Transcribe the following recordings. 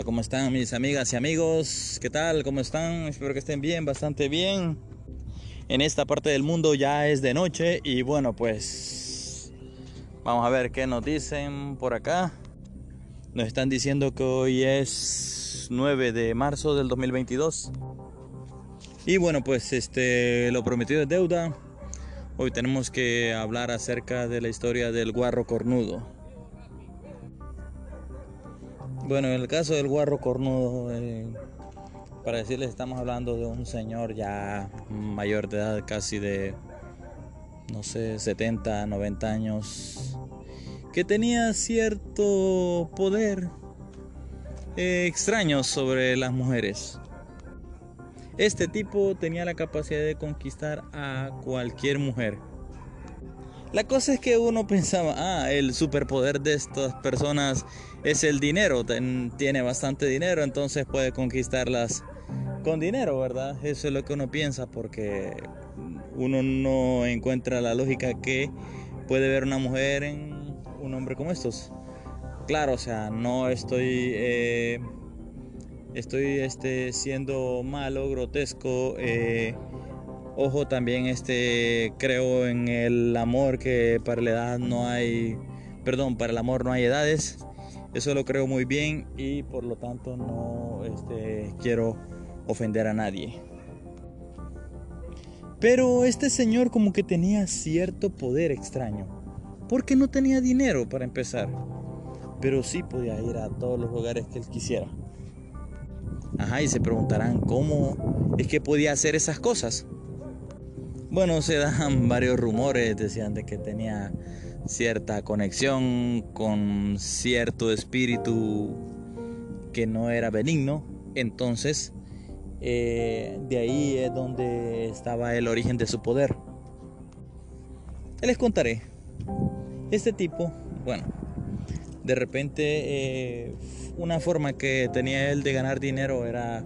Hola, ¿cómo están mis amigas y amigos? ¿Qué tal? ¿Cómo están? Espero que estén bien, bastante bien. En esta parte del mundo ya es de noche y bueno, pues vamos a ver qué nos dicen por acá. Nos están diciendo que hoy es 9 de marzo del 2022. Y bueno, pues este lo prometido es deuda. Hoy tenemos que hablar acerca de la historia del guarro cornudo. Bueno, en el caso del guarro cornudo, eh, para decirles, estamos hablando de un señor ya mayor de edad, casi de, no sé, 70, 90 años, que tenía cierto poder eh, extraño sobre las mujeres. Este tipo tenía la capacidad de conquistar a cualquier mujer. La cosa es que uno pensaba, ah, el superpoder de estas personas es el dinero, tiene bastante dinero, entonces puede conquistarlas con dinero, ¿verdad? Eso es lo que uno piensa porque uno no encuentra la lógica que puede ver una mujer en un hombre como estos. Claro, o sea, no estoy eh, estoy este, siendo malo, grotesco. Eh, ojo, también este, creo en el amor que para la edad no hay, perdón, para el amor no hay edades. Eso lo creo muy bien y por lo tanto no este, quiero ofender a nadie. Pero este señor como que tenía cierto poder extraño. Porque no tenía dinero para empezar. Pero sí podía ir a todos los lugares que él quisiera. Ajá, y se preguntarán cómo es que podía hacer esas cosas. Bueno, se dan varios rumores, decían de que tenía cierta conexión con cierto espíritu que no era benigno. Entonces, eh, de ahí es donde estaba el origen de su poder. Les contaré. Este tipo, bueno, de repente eh, una forma que tenía él de ganar dinero era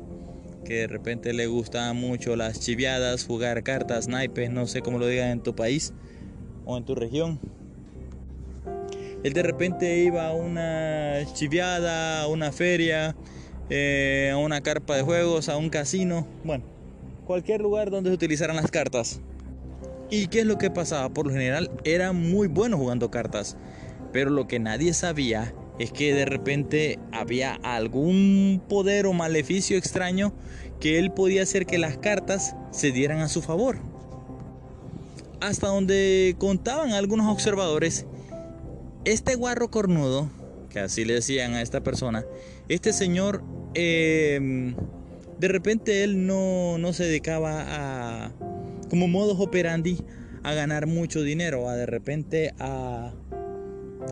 que de repente le gustaban mucho las chiviadas, jugar cartas, naipes, no sé cómo lo digan en tu país o en tu región. Él de repente iba a una chiviada, a una feria, eh, a una carpa de juegos, a un casino, bueno, cualquier lugar donde se utilizaran las cartas. ¿Y qué es lo que pasaba? Por lo general era muy bueno jugando cartas, pero lo que nadie sabía es que de repente había algún poder o maleficio extraño que él podía hacer que las cartas se dieran a su favor. Hasta donde contaban algunos observadores, este guarro cornudo, que así le decían a esta persona, este señor, em, de repente él no, no, se dedicaba a, como modus operandi, a ganar mucho dinero, a de repente a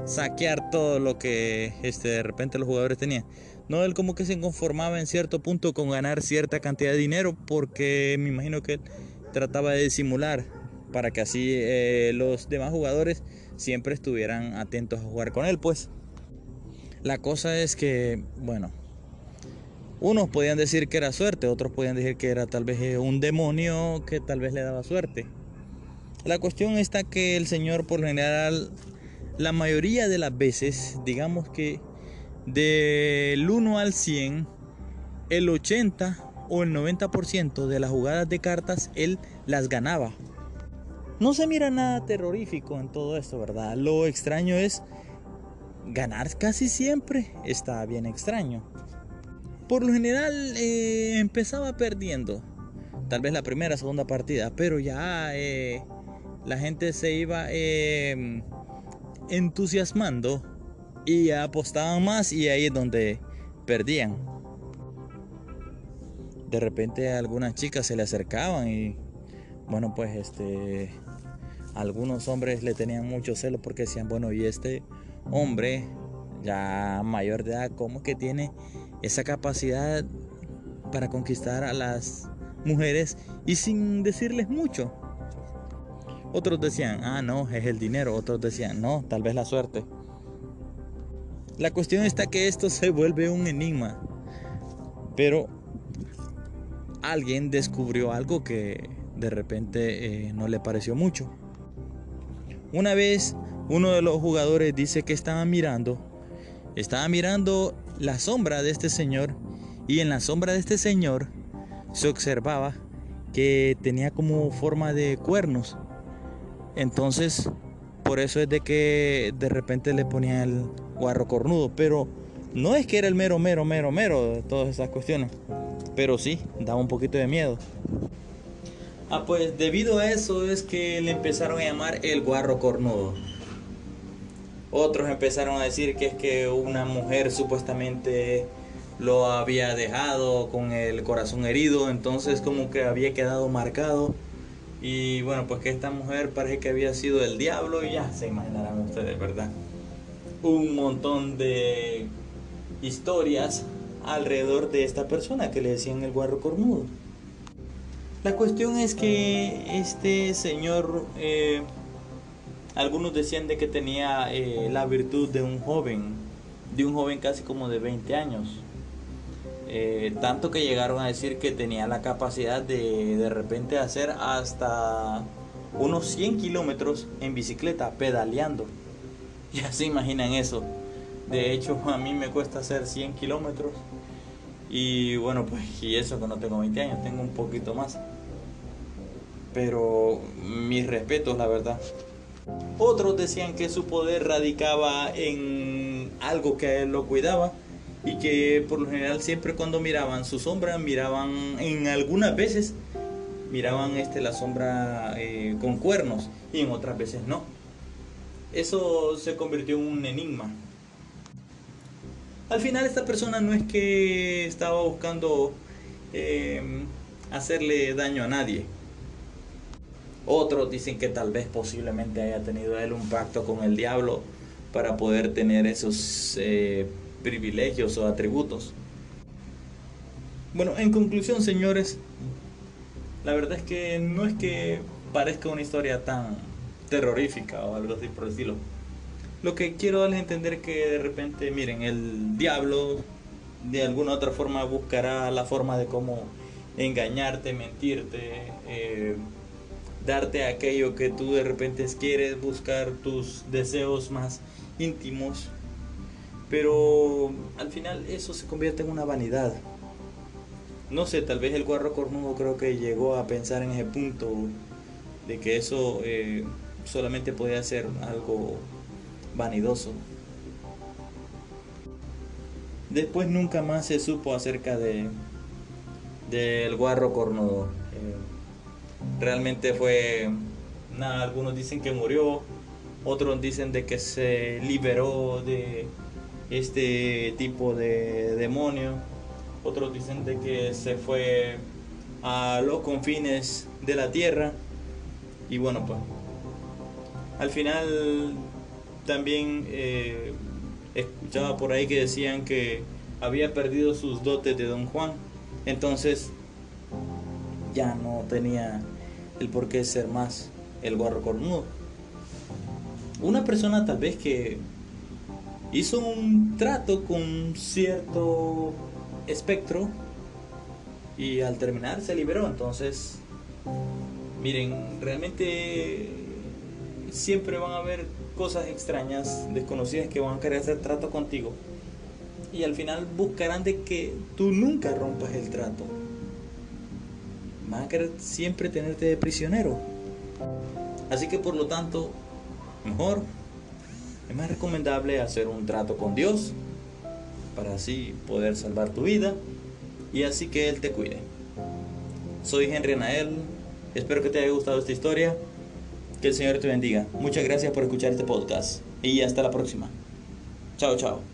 saquear todo lo que este, de repente los jugadores tenían. No, él como que se conformaba en cierto punto con ganar cierta cantidad de dinero porque me imagino que él trataba de disimular para que así eh, los demás jugadores siempre estuvieran atentos a jugar con él, pues. La cosa es que, bueno, unos podían decir que era suerte, otros podían decir que era tal vez eh, un demonio que tal vez le daba suerte. La cuestión está que el Señor por general, la mayoría de las veces, digamos que del 1 al 100, el 80 o el 90% de las jugadas de cartas él las ganaba. No se mira nada terrorífico en todo esto, ¿verdad? Lo extraño es ganar casi siempre está bien extraño. Por lo general eh, empezaba perdiendo, tal vez la primera, segunda partida, pero ya eh, la gente se iba eh, entusiasmando y apostaban más y ahí es donde perdían. De repente algunas chicas se le acercaban y bueno pues este algunos hombres le tenían mucho celo porque decían bueno y este hombre ya mayor de edad como que tiene esa capacidad para conquistar a las mujeres y sin decirles mucho. Otros decían, ah, no, es el dinero. Otros decían, no, tal vez la suerte. La cuestión está que esto se vuelve un enigma. Pero alguien descubrió algo que de repente eh, no le pareció mucho. Una vez uno de los jugadores dice que estaba mirando, estaba mirando la sombra de este señor y en la sombra de este señor se observaba que tenía como forma de cuernos. Entonces, por eso es de que de repente le ponía el guarro cornudo, pero no es que era el mero, mero, mero, mero de todas esas cuestiones, pero sí, daba un poquito de miedo. Ah, pues debido a eso es que le empezaron a llamar el guarro cornudo. Otros empezaron a decir que es que una mujer supuestamente lo había dejado con el corazón herido, entonces como que había quedado marcado. Y bueno, pues que esta mujer parece que había sido el diablo y ya se imaginarán ustedes, ¿verdad? Un montón de historias alrededor de esta persona que le decían el guarro cornudo. La cuestión es que este señor eh, algunos decían de que tenía eh, la virtud de un joven, de un joven casi como de 20 años. Eh, tanto que llegaron a decir que tenía la capacidad de de repente hacer hasta unos 100 kilómetros en bicicleta, pedaleando. Ya se imaginan eso. De hecho, a mí me cuesta hacer 100 kilómetros. Y bueno, pues, y eso que no tengo 20 años, tengo un poquito más. Pero mis respetos, la verdad. Otros decían que su poder radicaba en algo que él lo cuidaba y que por lo general siempre cuando miraban su sombra, miraban en algunas veces, miraban este, la sombra eh, con cuernos y en otras veces no. Eso se convirtió en un enigma. Al final esta persona no es que estaba buscando eh, hacerle daño a nadie otros dicen que tal vez posiblemente haya tenido él un pacto con el diablo para poder tener esos eh, privilegios o atributos. Bueno, en conclusión, señores, la verdad es que no es que parezca una historia tan terrorífica o algo así por el estilo. Lo que quiero darles a entender que de repente, miren, el diablo de alguna otra forma buscará la forma de cómo engañarte, mentirte, eh, darte aquello que tú de repente quieres, buscar tus deseos más íntimos. Pero al final eso se convierte en una vanidad. No sé, tal vez el guarro cornudo creo que llegó a pensar en ese punto de que eso eh, solamente podía ser algo vanidoso. Después nunca más se supo acerca de del guarro cornudo. Eh, realmente fue nada, algunos dicen que murió, otros dicen de que se liberó de este tipo de demonio, otros dicen de que se fue a los confines de la tierra. Y bueno pues al final también eh, escuchaba por ahí que decían que había perdido sus dotes de Don Juan. Entonces ya no tenía el por qué ser más el guarro cornudo. Una persona tal vez que hizo un trato con cierto espectro y al terminar se liberó. Entonces, miren, realmente siempre van a haber cosas extrañas, desconocidas que van a querer hacer trato contigo. Y al final buscarán de que tú nunca rompas el trato. Van a querer siempre tenerte prisionero. Así que por lo tanto, mejor es más recomendable hacer un trato con Dios para así poder salvar tu vida y así que Él te cuide. Soy Henry Anael, espero que te haya gustado esta historia, que el Señor te bendiga. Muchas gracias por escuchar este podcast y hasta la próxima. Chao, chao.